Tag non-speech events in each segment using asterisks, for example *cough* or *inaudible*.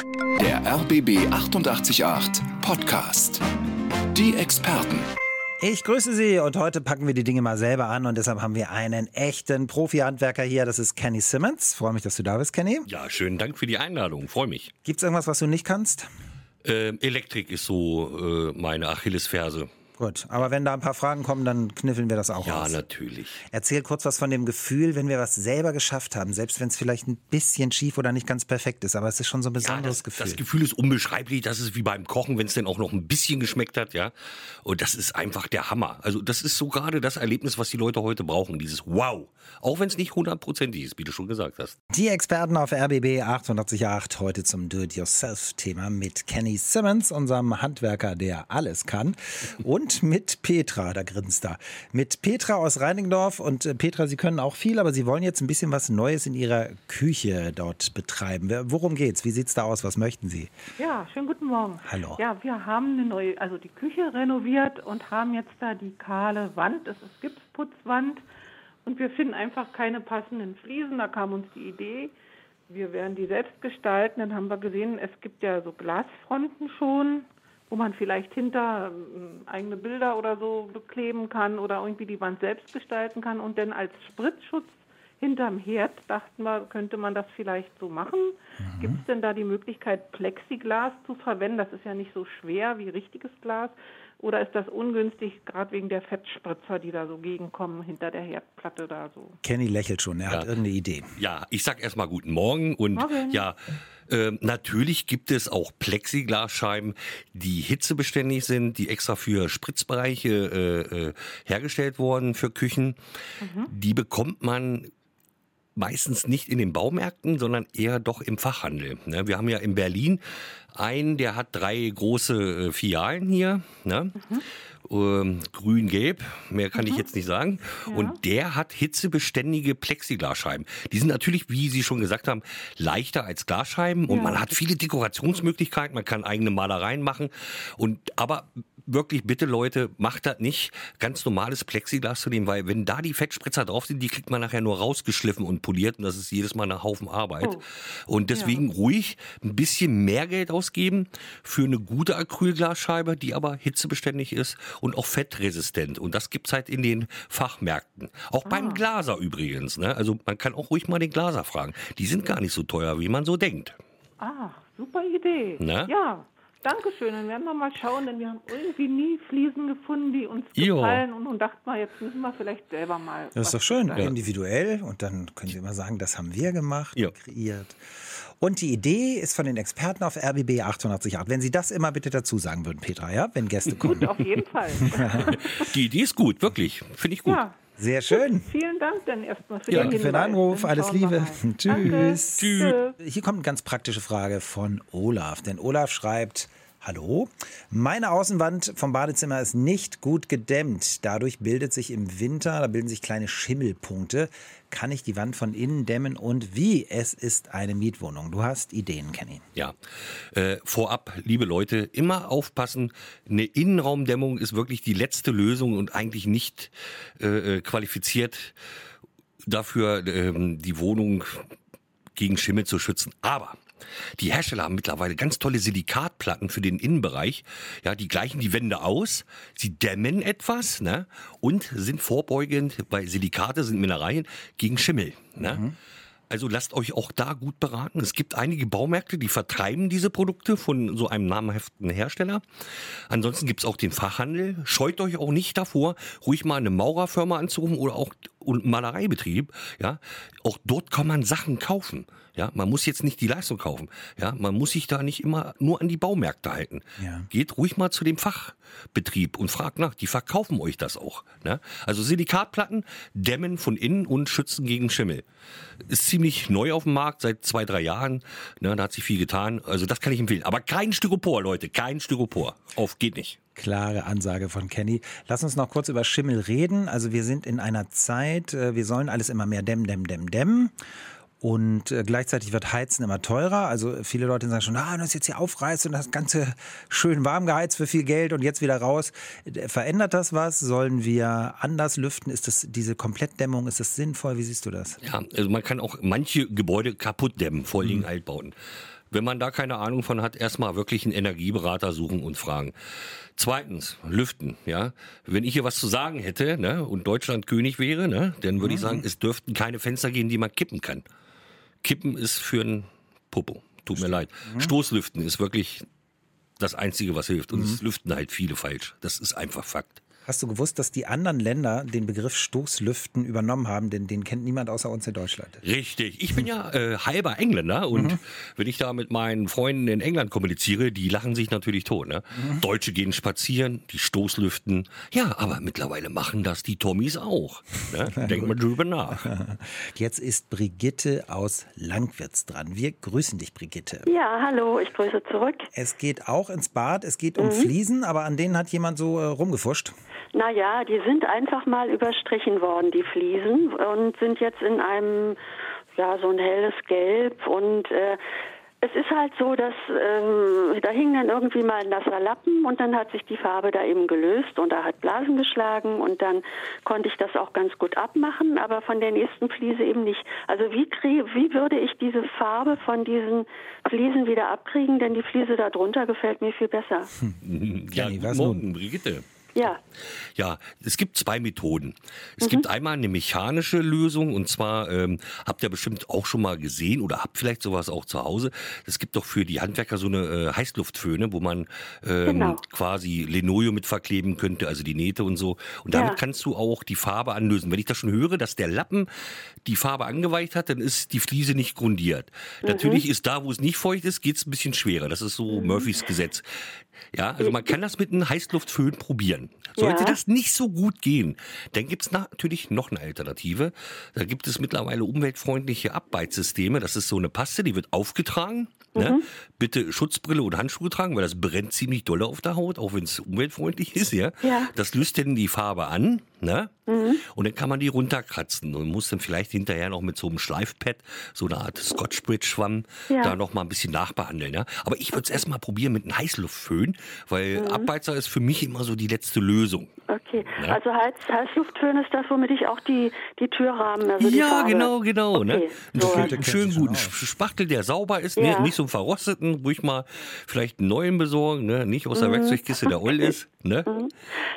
Der RBB 888 Podcast. Die Experten. Ich grüße Sie und heute packen wir die Dinge mal selber an und deshalb haben wir einen echten Profi-Handwerker hier. Das ist Kenny Simmons. Freue mich, dass du da bist, Kenny. Ja, schönen Dank für die Einladung. Freue mich. Gibt es irgendwas, was du nicht kannst? Ähm, Elektrik ist so äh, meine Achillesferse. Gut, aber wenn da ein paar Fragen kommen, dann kniffeln wir das auch Ja, aus. natürlich. Erzähl kurz was von dem Gefühl, wenn wir was selber geschafft haben, selbst wenn es vielleicht ein bisschen schief oder nicht ganz perfekt ist, aber es ist schon so ein Ja, besonderes das, Gefühl. das Gefühl ist unbeschreiblich. Das ist wie beim Kochen, wenn es denn auch noch ein bisschen geschmeckt hat, ja. Und das ist einfach der Hammer. Also das ist so gerade das Erlebnis, was die Leute heute brauchen. Dieses Wow. Auch wenn es nicht hundertprozentig ist, wie du schon gesagt hast. Die Experten auf RBB 888 heute zum Do-it-yourself-Thema mit Kenny Simmons, unserem Handwerker, der alles kann, und mit Petra, da grinst er. Mit Petra aus Reinigendorf und äh, Petra, Sie können auch viel, aber Sie wollen jetzt ein bisschen was Neues in Ihrer Küche dort betreiben. Worum geht's? Wie sieht's da aus? Was möchten Sie? Ja, schönen guten Morgen. Hallo. Ja, wir haben eine neue, also die Küche renoviert und haben jetzt da die kahle Wand. Es ist Gipsputzwand und wir finden einfach keine passenden Fliesen. Da kam uns die Idee, wir werden die selbst gestalten. Dann haben wir gesehen, es gibt ja so Glasfronten schon, wo man vielleicht hinter ähm, eigene Bilder oder so bekleben kann oder irgendwie die Wand selbst gestalten kann und dann als Spritzschutz hinterm Herd dachten wir, könnte man das vielleicht so machen. Gibt es denn da die Möglichkeit, Plexiglas zu verwenden? Das ist ja nicht so schwer wie richtiges Glas. Oder ist das ungünstig, gerade wegen der Fettspritzer, die da so gegenkommen hinter der Herdplatte da so? Kenny lächelt schon, er hat Ja. irgendeine Idee. Ja, ich sag erstmal guten Morgen und Morgen. ja, ähm, natürlich gibt es auch Plexiglasscheiben, die hitzebeständig sind, die extra für Spritzbereiche äh, äh, hergestellt wurden für Küchen. Die bekommt man meistens nicht in den Baumärkten, sondern eher doch im Fachhandel. Ne? Wir haben ja in Berlin einen, der hat drei große äh, Filialen hier. Ne? Ähm, Grün-Gelb, mehr kann ich jetzt nicht sagen. Und der hat hitzebeständige Plexiglasscheiben. Die sind natürlich, wie Sie schon gesagt haben, leichter als Glasscheiben und man hat viele Dekorationsmöglichkeiten. Man kann eigene Malereien machen. Und aber wirklich bitte Leute, macht das nicht, ganz normales Plexiglas zu nehmen, weil wenn da die Fettspritzer drauf sind, die kriegt man nachher nur rausgeschliffen und poliert und das ist jedes Mal ein Haufen Arbeit. Oh. Und deswegen ruhig ein bisschen mehr Geld ausgeben für eine gute Acrylglasscheibe, die aber hitzebeständig ist und auch fettresistent. Und das gibt's halt in den Fachmärkten. Auch beim Glaser übrigens. Ne? Also man kann auch ruhig mal den Glaser fragen. Die sind gar nicht so teuer, wie man so denkt. Ah, super Idee. Na? Ja, danke schön. Dann werden wir mal schauen, denn wir haben irgendwie nie Fliesen gefunden, die uns Jo. gefallen. Und nun dachten wir, jetzt müssen wir vielleicht selber mal. Das ist doch schön, gestalten. individuell. Und dann können Sie immer sagen, das haben wir gemacht, Ja. kreiert. Und die Idee ist von den Experten auf RBB 888. Wenn Sie das immer bitte dazu sagen würden, Petra, ja, wenn Gäste kommen. Auf jeden Fall. *laughs* Die Idee ist gut, wirklich. Finde ich gut. ja, Sehr schön. vielen Dank dann erstmal für Ja, den für den. Anruf. Alles Liebe. *laughs* Tschüss. Tschüss. Hier kommt eine ganz praktische Frage von Olaf. Denn Olaf schreibt, Hallo, meine Außenwand vom Badezimmer ist nicht gut gedämmt. Dadurch bildet sich im Winter, da bilden sich kleine Schimmelpunkte. Kann ich die Wand von innen dämmen und wie? Es ist eine Mietwohnung. Du hast Ideen, Kenny. Ja, äh, vorab, liebe Leute, immer aufpassen. Eine Innenraumdämmung ist wirklich die letzte Lösung und eigentlich nicht äh, äh, qualifiziert dafür, ähm, die Wohnung gegen Schimmel zu schützen. Aber die Hersteller haben mittlerweile ganz tolle Silikatplatten für den Innenbereich. Ja, die gleichen die Wände aus, sie dämmen etwas ne, und sind vorbeugend, weil Silikate sind Mineralien, gegen Schimmel. Ne? Also lasst euch auch da gut beraten. Es gibt einige Baumärkte, die vertreiben diese Produkte von so einem namhaften Hersteller. Ansonsten gibt's auch den Fachhandel. Scheut euch auch nicht davor, ruhig mal eine Maurerfirma anzurufen oder auch einen Malereibetrieb. Ja, auch dort kann man Sachen kaufen. Ja, man muss jetzt nicht die Leistung kaufen. Ja, man muss sich da nicht immer nur an die Baumärkte halten. Ja. Geht ruhig mal zu dem Fachbetrieb und fragt nach. Die verkaufen euch das auch. Ne? Also Silikatplatten dämmen von innen und schützen gegen Schimmel. Ist ziemlich neu auf dem Markt, seit zwei, drei Jahren. Ne, da hat sich viel getan. Also das kann ich empfehlen. Aber kein Styropor, Leute. Kein Styropor. Auf geht nicht. Klare Ansage von Kenny. Lass uns noch kurz über Schimmel reden. Also wir sind in einer Zeit, äh, wir sollen alles immer mehr dämmen, dämmen, dämmen, dämmen. Und äh, gleichzeitig wird Heizen immer teurer. Also viele Leute sagen schon, ah, das jetzt hier aufreißt und das Ganze schön warm geheizt für viel Geld und jetzt wieder raus. Äh, Verändert das was? Sollen wir anders lüften? Ist das diese Komplettdämmung, ist das sinnvoll? Wie siehst du das? Ja, also man kann auch manche Gebäude kaputt dämmen, vor allem Altbauten. Wenn man da keine Ahnung von hat, erstmal wirklich einen Energieberater suchen und fragen. Zweitens, lüften, ja. Wenn ich hier was zu sagen hätte, ne, und Deutschland König wäre, ne, dann würde ich sagen, es dürften keine Fenster gehen, die man kippen kann. Kippen ist für ein Popo. Tut mir leid. Stoßlüften ist wirklich das Einzige, was hilft. Und es lüften halt viele falsch. Das ist einfach Fakt. Hast du gewusst, dass die anderen Länder den Begriff Stoßlüften übernommen haben? Denn den kennt niemand außer uns in Deutschland. Richtig. Ich bin ja äh, halber Engländer und wenn ich da mit meinen Freunden in England kommuniziere, die lachen sich natürlich tot. Ne? Deutsche gehen spazieren, die Stoßlüften. Ja, aber mittlerweile machen das die Tommies auch. Ne? *laughs* Denk mal drüber nach. *laughs* Jetzt ist Brigitte aus Langwitz dran. Wir grüßen dich, Brigitte. Ja, hallo, ich grüße zurück. Es geht auch ins Bad, es geht um Fliesen, aber an denen hat jemand so äh, rumgefuscht. Naja, die sind einfach mal überstrichen worden, die Fliesen, und sind jetzt in einem, ja, so ein helles Gelb. Und äh, es ist halt so, dass ähm, da hing dann irgendwie mal ein nasser Lappen und dann hat sich die Farbe da eben gelöst und da hat Blasen geschlagen und dann konnte ich das auch ganz gut abmachen, aber von der nächsten Fliese eben nicht. Also wie, krieg, wie würde ich diese Farbe von diesen Fliesen wieder abkriegen? Denn die Fliese da drunter gefällt mir viel besser. Ja, Jenny, guten was Morgen, Brigitte. Ja, Ja, es gibt zwei Methoden. Es Mhm. gibt einmal eine mechanische Lösung und zwar ähm, habt ihr bestimmt auch schon mal gesehen oder habt vielleicht sowas auch zu Hause. Es gibt doch für die Handwerker so eine äh, Heißluftföhne, wo man ähm, Genau. quasi Linoleum mit verkleben könnte, also die Nähte und so. Und damit Ja. kannst du auch die Farbe anlösen. Wenn ich das schon höre, dass der Lappen die Farbe angeweicht hat, dann ist die Fliese nicht grundiert. Mhm. Natürlich ist da, wo es nicht feucht ist, geht's ein bisschen schwerer. Das ist so Murphys Gesetz. Ja, also man kann das mit einem Heißluftföhn probieren. Sollte Ja. das nicht so gut gehen, dann gibt's natürlich noch eine Alternative. Da gibt es mittlerweile umweltfreundliche Abbeitsysteme. Das ist so eine Paste, die wird aufgetragen. Ne? Mhm. Bitte Schutzbrille und Handschuhe tragen, weil das brennt ziemlich doll auf der Haut, auch wenn es umweltfreundlich ist. Ja? Ja. Das löst dann die Farbe an. Ne? Und dann kann man die runterkratzen und muss dann vielleicht hinterher noch mit so einem Schleifpad, so eine Art Scotch-Brite-Schwamm, Ja. da noch mal ein bisschen nachbehandeln. Ja? Aber ich würde es erst mal probieren mit einem Heißluftföhn, weil Mhm. Abbeizer ist für mich immer so die letzte Lösung. okay. Ja. Also Heiß, Heißluftföhn ist das, womit ich auch die, die Türrahmen, also die ja, Farbe. genau, genau. Ne? Okay, Einen so. schönen- schönen guten. Spachtel, der sauber ist, Ja. ne? nicht so einen verrosteten, ruhig mal vielleicht einen neuen besorgen, ne? nicht aus der Mhm. Werkzeugkiste, der oll *laughs* ist. Ne?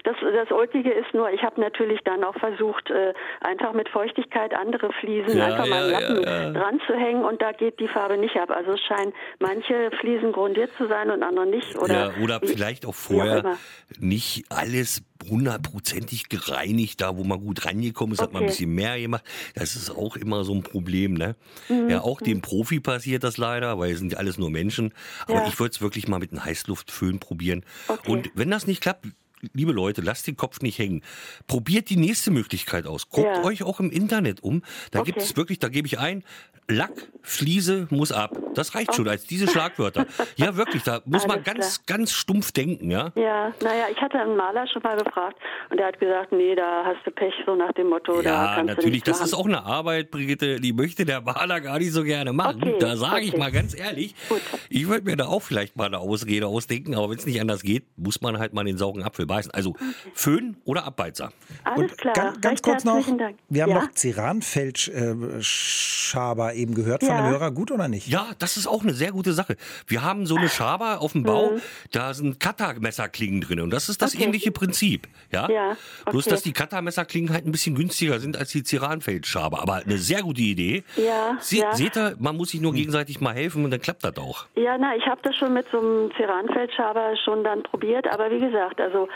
Das, das Ulkige ist nur, ich habe natürlich dann auch versucht, äh, einfach mit Feuchtigkeit andere Fliesen Ja, einfach mal ja, einen Lappen ja, dran zu hängen und da geht die Farbe nicht ab. Also es scheinen manche Fliesen grundiert zu sein und andere nicht. Oder, ja, oder vielleicht auch vorher nicht alles hundertprozentig gereinigt, da wo man gut rangekommen ist, hat man ein Okay. bisschen mehr gemacht. Das ist auch immer so ein Problem, ne? Mhm. Ja, auch dem Profi passiert das leider, weil es sind ja alles nur Menschen. Aber Ja. ich würde es wirklich mal mit einem Heißluftföhn probieren. Okay. Und wenn das nicht klappt, liebe Leute, lasst den Kopf nicht hängen. Probiert die nächste Möglichkeit aus. Guckt Ja. euch auch im Internet um. Da Okay. gibt es wirklich, da gebe ich ein, Lack, Fliese muss ab. Das reicht schon als diese *laughs* Schlagwörter. Ja, wirklich, da muss man Alles ganz, ganz stumpf denken, ja. Ja, naja, ich hatte einen Maler schon mal gefragt und der hat gesagt, nee, da hast du Pech, so nach dem Motto, da Ja, kannst du natürlich. Das machen. ist auch eine Arbeit, Brigitte, die möchte der Maler gar nicht so gerne machen. Okay, da sage ich okay. mal ganz ehrlich, Gut. ich würde mir da auch vielleicht mal eine Ausrede ausdenken, aber wenn es nicht anders geht, muss man halt mal den sauren Apfel beißen. Also Föhn oder Abbeizer. Alles klar. Ganz, ganz kurz noch, Dank. wir haben ja? noch Ceranfeldschaber eben gehört von Ja. einem Hörer. Gut oder nicht? Ja, das ist auch eine sehr gute Sache. Wir haben so eine Schaber auf dem Bau, da sind Cuttermesserklingen drin und das ist das Mhm. Okay. ähnliche Prinzip. Ja, Ja, bloß okay. dass die Cuttermesserklingen halt ein bisschen günstiger sind als die Ceranfeldschaber. Aber eine sehr gute Idee. Ja, Sie, ja. Seht ihr, man muss sich nur gegenseitig mal helfen und dann klappt das auch. Ja, na, ich habe das schon mit so einem Ceranfeldschaber schon dann probiert, aber wie gesagt, also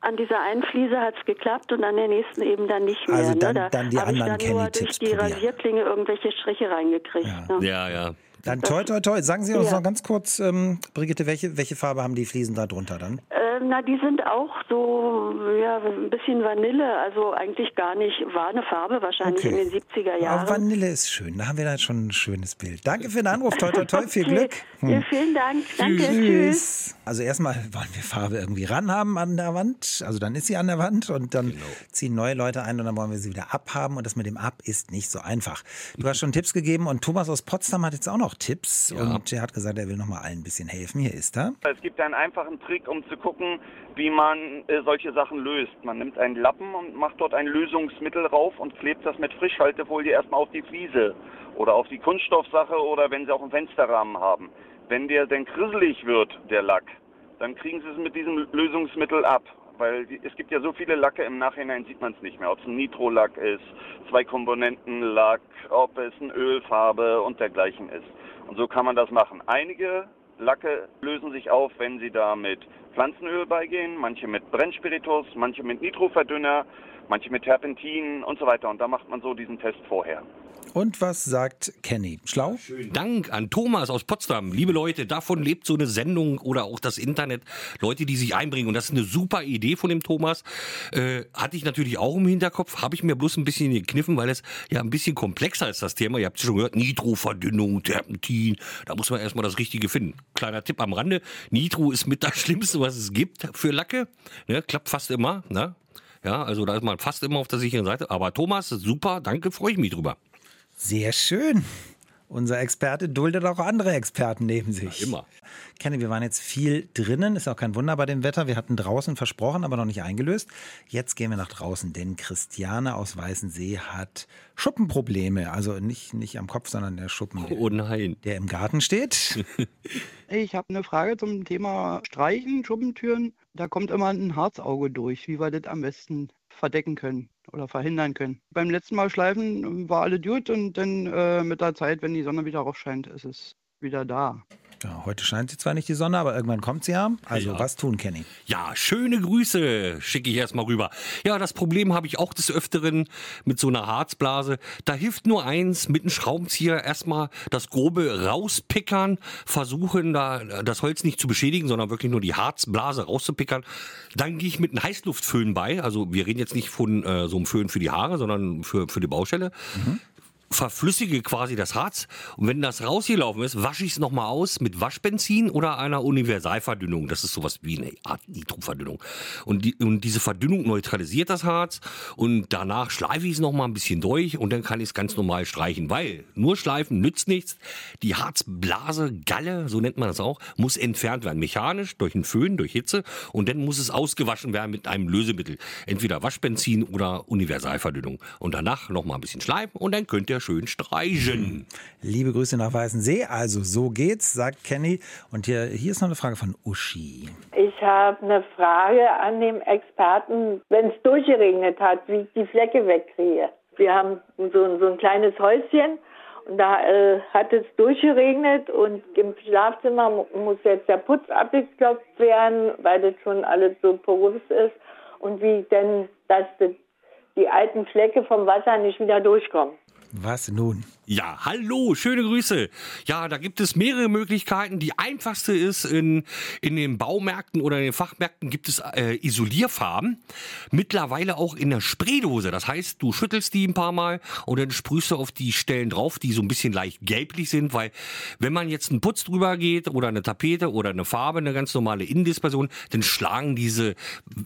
an dieser einen Fliese hat es geklappt und an der nächsten eben dann nicht mehr. Also dann- ne? Da dann die hab ich anderen dann nur durch die probieren. Rasierklinge irgendwelche Striche reingekriegt. Ne? Ja, ja. Dann toi, toi, toi. Sagen Sie uns Ja. noch ganz kurz, ähm, Brigitte, welche, welche Farbe haben die Fliesen da drunter dann? Ähm, na, die sind auch so, ja, ein bisschen Vanille, also eigentlich gar nicht, war eine Farbe wahrscheinlich Okay. in den 70er Auch Jahren. Vanille ist schön. Da haben wir da schon ein schönes Bild. Danke für den Anruf. Toi, toi, toi. Viel Okay. Glück. Hm. Ja, vielen Dank. Danke. Tschüss. Tschüss. Also erstmal wollen wir Farbe irgendwie ranhaben an der Wand. Also dann ist sie an der Wand und dann Genau. ziehen neue Leute ein und dann wollen wir sie wieder abhaben. Und das mit dem Ab ist nicht so einfach. Du hast schon Tipps gegeben und Thomas aus Potsdam hat jetzt auch noch Tipps. Ja. Und er hat gesagt, er will noch mal allen ein bisschen helfen. Hier ist er. Es gibt einen einfachen Trick, um zu gucken, wie man äh, solche Sachen löst. Man nimmt einen Lappen und macht dort ein Lösungsmittel rauf und klebt das mit Frischhaltefolie erstmal auf die Fliese oder auf die Kunststoffsache oder wenn Sie auch einen Fensterrahmen haben. Wenn der denn krisselig wird, der Lack, dann kriegen Sie es mit diesem Lösungsmittel ab. Weil die, es gibt ja so viele Lacke, im Nachhinein sieht man es nicht mehr. Ob es ein Nitrolack ist, zwei Komponenten Lack, ob es eine Ölfarbe und dergleichen ist. Und so kann man das machen. Einige Lacke lösen sich auf, wenn sie da mit Pflanzenöl beigehen, manche mit Brennspiritus, manche mit Nitroverdünner, manche mit Terpentin und so weiter. Und da macht man so diesen Test vorher. Und was sagt Kenny? Schlau? Schönen Dank an Thomas aus Potsdam. Liebe Leute, davon lebt so eine Sendung oder auch das Internet. Leute, die sich einbringen. Und das ist eine super Idee von dem Thomas. Äh, hatte ich natürlich auch im Hinterkopf. Habe ich mir bloß ein bisschen gekniffen, weil es ja ein bisschen komplexer ist, das Thema. Ihr habt es schon gehört. Nitroverdünnung, Terpentin. Da muss man erstmal das Richtige finden. Kleiner Tipp am Rande. Nitro ist mit das Schlimmste, was es gibt für Lacke. Ne, klappt fast immer. Ne? Ja, also da ist man fast immer auf der sicheren Seite. Aber Thomas, super, danke, freue ich mich drüber. Sehr schön. Unser Experte duldet auch andere Experten neben sich. Ja, immer. Kenny, wir waren jetzt viel drinnen, ist auch kein Wunder bei dem Wetter. Wir hatten draußen versprochen, aber noch nicht eingelöst. Jetzt gehen wir nach draußen, denn Christiane aus Weißensee hat Schuppenprobleme. Also nicht, nicht am Kopf, sondern der Schuppen, Oh nein. der im Garten steht. *laughs* Ich habe eine Frage zum Thema Streichen, Schuppentüren. Da kommt immer ein Harzauge durch, wie wir das am besten verdecken können oder verhindern können. Beim letzten Mal schleifen ähm, war alles gut und dann äh, mit der Zeit, wenn die Sonne wieder rausscheint, ist es wieder da. Ja, heute scheint sie zwar nicht die Sonne, aber irgendwann kommt sie ja. Also Ja. was tun, Kenny? Ja, schöne Grüße schicke ich erstmal rüber. Ja, das Problem habe ich auch des Öfteren mit so einer Harzblase. Da hilft nur eins, mit einem Schraubenzieher erstmal das Grobe rauspickern, versuchen da das Holz nicht zu beschädigen, sondern wirklich nur die Harzblase rauszupickern. Dann gehe ich mit einem Heißluftföhn bei. Also wir reden jetzt nicht von äh, so einem Föhn für die Haare, sondern für, für die Baustelle. Verflüssige quasi das Harz und wenn das rausgelaufen ist, wasche ich es nochmal aus mit Waschbenzin oder einer Universalverdünnung. Das ist sowas wie eine Art Nitroverdünnung. Und, die, und diese Verdünnung neutralisiert das Harz und danach schleife ich es nochmal ein bisschen durch und dann kann ich es ganz normal streichen, weil nur schleifen nützt nichts. Die Harzblase, Galle, so nennt man das auch, muss entfernt werden. Mechanisch, durch einen Föhn, durch Hitze und dann muss es ausgewaschen werden mit einem Lösemittel. Entweder Waschbenzin oder Universalverdünnung. Und danach nochmal ein bisschen schleifen und dann könnt ihr schön streichen. Liebe Grüße nach Weißensee. Also so geht's, sagt Kenny. Und hier, hier ist noch eine Frage von Uschi. Ich habe eine Frage an den Experten, wenn es durchgeregnet hat, wie ich die Flecke wegkriege. Wir haben so, so ein kleines Häuschen und da äh, hat es durchgeregnet und im Schlafzimmer mu- muss jetzt der Putz abgeklopft werden, weil das schon alles so porös ist und wie denn, dass das, die alten Flecke vom Wasser nicht wieder durchkommen. Was nun? Ja, hallo, schöne Grüße. Ja, da gibt es mehrere Möglichkeiten. Die einfachste ist, in, in den Baumärkten oder in den Fachmärkten gibt es äh, Isolierfarben. Mittlerweile auch in der Spraydose. Das heißt, du schüttelst die ein paar Mal und dann sprühst du auf die Stellen drauf, die so ein bisschen leicht gelblich sind, weil wenn man jetzt einen Putz drüber geht oder eine Tapete oder eine Farbe, eine ganz normale Innendispersion, dann schlagen diese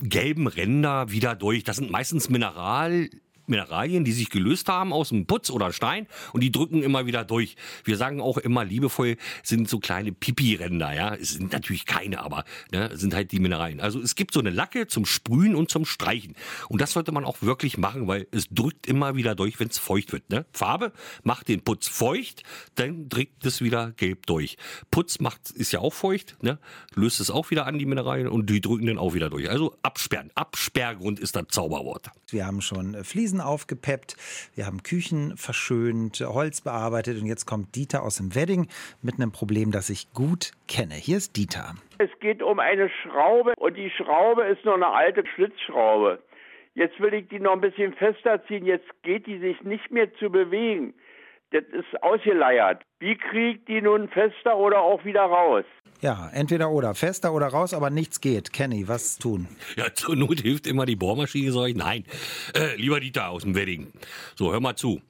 gelben Ränder wieder durch. Das sind meistens Mineral Mineralien, die sich gelöst haben aus dem Putz oder Stein und die drücken immer wieder durch. Wir sagen auch immer liebevoll, sind so kleine Pipi-Ränder, ja. Es sind natürlich keine, aber ne, sind halt die Mineralien. Also es gibt so eine Lacke zum Sprühen und zum Streichen. Und das sollte man auch wirklich machen, weil es drückt immer wieder durch, wenn es feucht wird. Ne? Farbe macht den Putz feucht, dann drückt es wieder gelb durch. Putz macht, ist ja auch feucht, ne? löst es auch wieder an, die Mineralien, und die drücken dann auch wieder durch. Also absperren. Absperrgrund ist das Zauberwort. Wir haben schon äh, Fliesen aufgepeppt, wir haben Küchen verschönt, Holz bearbeitet und jetzt kommt Dieter aus dem Wedding mit einem Problem, das ich gut kenne. Hier ist Dieter. Es geht um eine Schraube und die Schraube ist nur eine alte Schlitzschraube. Jetzt will ich die noch ein bisschen fester ziehen, jetzt geht die sich nicht mehr zu bewegen. Das ist ausgeleiert. Wie kriegt die nun fester oder auch wieder raus? Ja, entweder oder, fester oder raus, aber nichts geht. Kenny, was tun? Ja, zur Not hilft immer die Bohrmaschine, sag ich. Nein. Äh, lieber Dieter aus dem Wedding. So, hör mal zu.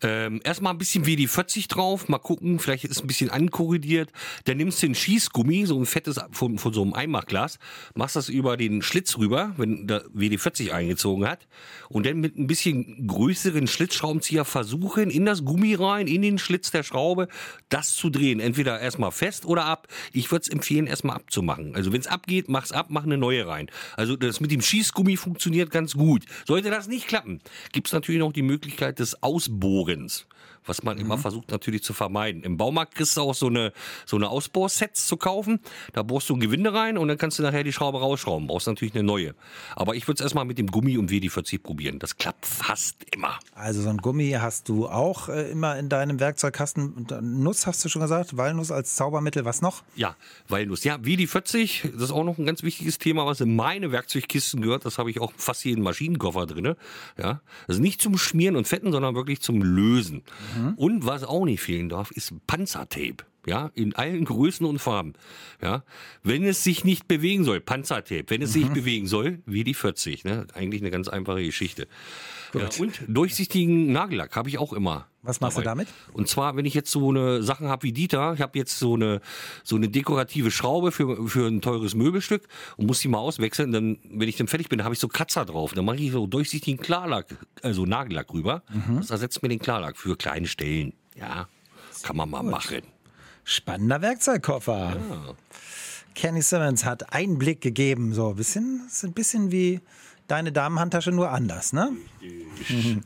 Ähm, erstmal ein bisschen WD-40 drauf, mal gucken, vielleicht ist ein bisschen ankorrigiert. Dann nimmst du ein Schießgummi, so ein fettes von, von so einem Einmachglas, machst das über den Schlitz rüber, wenn der WD-40 eingezogen hat. Und dann mit ein bisschen größeren Schlitzschraubenzieher versuchen, in das Gummi rein, in den Schlitz der Schraube, das zu drehen. Entweder erstmal fest oder ab. Ich würde es empfehlen, erstmal abzumachen. Also wenn es abgeht, mach's ab, mach eine neue rein. Also das mit dem Schießgummi funktioniert ganz gut. Sollte das nicht klappen, gibt's natürlich noch die Möglichkeit des Ausbohrens. organs was man mhm. immer versucht natürlich zu vermeiden. Im Baumarkt kriegst du auch so eine, so eine Ausbohrsets zu kaufen. Da bohrst du ein Gewinde rein und dann kannst du nachher die Schraube rausschrauben. Brauchst natürlich eine neue. Aber ich würde es erstmal mit dem Gummi und WD-40 probieren. Das klappt fast immer. Also so ein Gummi hast du auch äh, immer in deinem Werkzeugkasten. Nuss hast du schon gesagt, Walnuss als Zaubermittel. Was noch? Ja, Walnuss. Ja, WD-40, das ist auch noch ein ganz wichtiges Thema, was in meine Werkzeugkisten gehört. Das habe ich auch fast jeden Maschinenkoffer drin. Ja, also nicht zum Schmieren und Fetten, sondern wirklich zum Lösen. Mhm. Und was auch nicht fehlen darf, ist Panzertape. Ja, in allen Größen und Farben. Ja, wenn es sich nicht bewegen soll, Panzertape, wenn es mhm. sich bewegen soll, wie die 40. Ne? Eigentlich eine ganz einfache Geschichte. Ja, und durchsichtigen Nagellack habe ich auch immer. Was machst dabei. du damit? Und zwar, wenn ich jetzt so eine Sachen habe wie Dieter, ich habe jetzt so eine so eine dekorative Schraube für, für ein teures Möbelstück und muss die mal auswechseln. Dann, wenn ich dann fertig bin, habe ich so Kratzer drauf. Dann mache ich so durchsichtigen Klarlack, also Nagellack rüber. Mhm. Das ersetzt mir den Klarlack für kleine Stellen. Ja, kann man mal Gut. machen. Spannender Werkzeugkoffer. Ja. Kenny Simmons hat Einblick gegeben, so ein bisschen, ist ein bisschen wie deine Damenhandtasche, nur anders, ne? Richtig.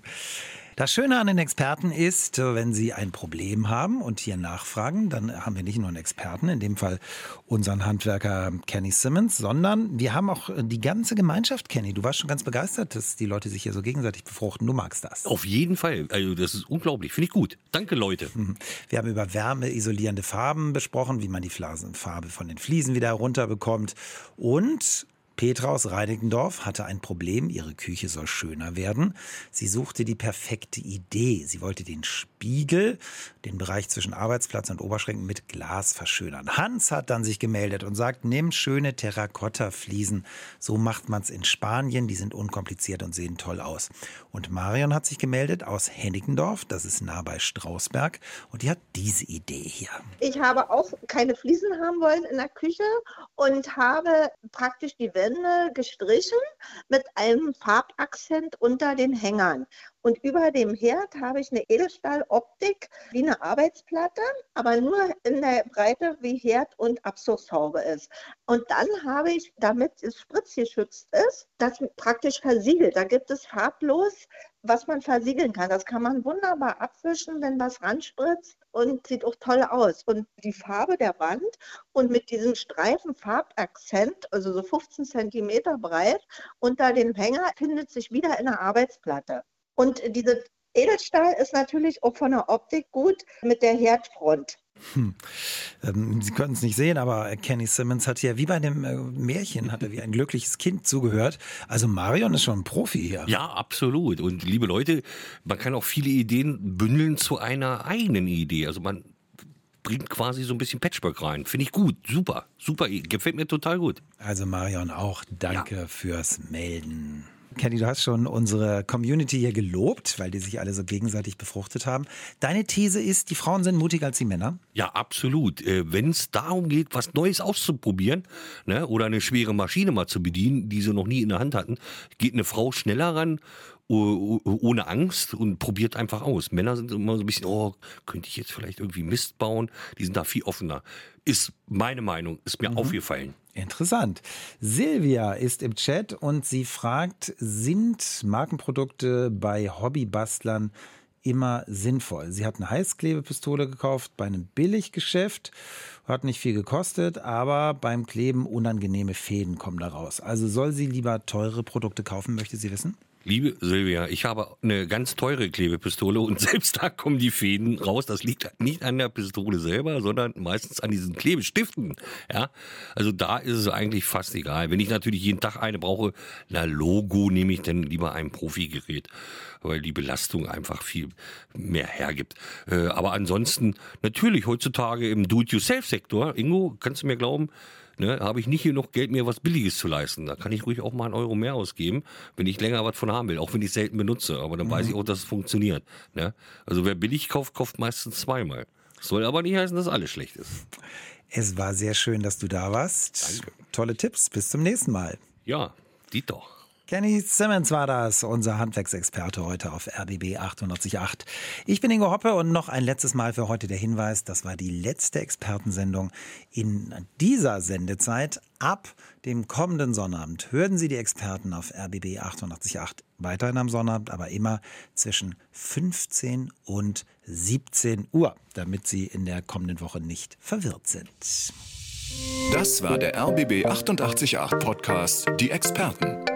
Das Schöne an den Experten ist, wenn sie ein Problem haben und hier nachfragen, dann haben wir nicht nur einen Experten, in dem Fall unseren Handwerker Kenny Simmons, sondern wir haben auch die ganze Gemeinschaft, Kenny. Du warst schon ganz begeistert, dass die Leute sich hier so gegenseitig befruchten. Du magst das. Auf jeden Fall. Also das ist unglaublich. Finde ich gut. Danke, Leute. Mhm. Wir haben über wärmeisolierende Farben besprochen, wie man die Farbe von den Fliesen wieder herunterbekommt und Petra aus Reinickendorf hatte ein Problem, ihre Küche soll schöner werden. Sie suchte die perfekte Idee. Sie wollte den Spiegel, den Bereich zwischen Arbeitsplatz und Oberschränken mit Glas verschönern. Hans hat dann sich gemeldet und sagt, nimm schöne Terrakotta-Fliesen. So macht man es in Spanien. Die sind unkompliziert und sehen toll aus. Und Marion hat sich gemeldet aus Hennickendorf, das ist nah bei Strausberg. Und die hat diese Idee hier. Ich habe auch keine Fliesen haben wollen in der Küche und habe praktisch die Wände gestrichen mit einem Farbakzent unter den Hängern. Und über dem Herd habe ich eine Edelstahloptik wie eine Arbeitsplatte, aber nur in der Breite wie Herd und Abzugshaube ist. Und dann habe ich, damit es spritzgeschützt ist, das praktisch versiegelt. Da gibt es farblos, was man versiegeln kann. Das kann man wunderbar abwischen, wenn was ranspritzt und sieht auch toll aus. Und die Farbe der Wand und mit diesem Streifen Farbakzent, also so 15 Zentimeter breit, unter dem Hänger findet sich wieder in der Arbeitsplatte. Und diese Edelstahl ist natürlich auch von der Optik gut mit der Herdfront. Hm. Ähm, Sie können es nicht sehen, aber Kenny Simmons hat ja wie bei dem äh, Märchen, hat er wie ein glückliches Kind zugehört. Also Marion ist schon ein Profi hier. Ja, absolut. Und liebe Leute, man kann auch viele Ideen bündeln zu einer eigenen Idee. Also man bringt quasi so ein bisschen Patchwork rein. Finde ich gut, super, super, gefällt mir total gut. Also Marion auch, danke ja. fürs Melden. Kenny, du hast schon unsere Community hier gelobt, weil die sich alle so gegenseitig befruchtet haben. Deine These ist, die Frauen sind mutiger als die Männer? Ja, absolut. Äh, Wenn es darum geht, was Neues auszuprobieren ne, oder eine schwere Maschine mal zu bedienen, die sie noch nie in der Hand hatten, geht eine Frau schneller ran ohne Angst und probiert einfach aus. Männer sind immer so ein bisschen, oh, könnte ich jetzt vielleicht irgendwie Mist bauen? Die sind da viel offener. Ist meine Meinung, ist mir mhm. aufgefallen. Interessant. Silvia ist im Chat und sie fragt, sind Markenprodukte bei Hobbybastlern immer sinnvoll? Sie hat eine Heißklebepistole gekauft bei einem Billiggeschäft, hat nicht viel gekostet, aber beim Kleben unangenehme Fäden kommen daraus. Also soll sie lieber teure Produkte kaufen, möchte sie wissen? Liebe Silvia, ich habe eine ganz teure Klebepistole und *laughs* selbst da kommen die Fäden raus. Das liegt nicht an der Pistole selber, sondern meistens an diesen Klebestiften. Ja, also da ist es eigentlich fast egal. Wenn ich natürlich jeden Tag eine brauche, na Logo nehme ich dann lieber ein Profigerät, weil die Belastung einfach viel mehr hergibt. Äh, aber ansonsten natürlich heutzutage im Do-it-yourself-Sektor, Ingo, kannst du mir glauben, ne, habe ich nicht genug Geld, mir was Billiges zu leisten. Da kann ich ruhig auch mal einen Euro mehr ausgeben, wenn ich länger was von haben will, auch wenn ich es selten benutze. Aber dann mhm. weiß ich auch, dass es funktioniert. Ne? Also wer billig kauft, kauft meistens zweimal. Soll aber nicht heißen, dass alles schlecht ist. Es war sehr schön, dass du da warst. Danke. Tolle Tipps. Bis zum nächsten Mal. Ja, die doch. Kenny Simmons war das, unser Handwerksexperte heute auf RBB 888. Ich bin Ingo Hoppe und noch ein letztes Mal für heute der Hinweis, das war die letzte Expertensendung in dieser Sendezeit. Ab dem kommenden Sonnabend hören Sie die Experten auf RBB 888 weiterhin am Sonnabend, aber immer zwischen 15 und 17 Uhr, damit Sie in der kommenden Woche nicht verwirrt sind. Das war der RBB 888 Podcast Die Experten.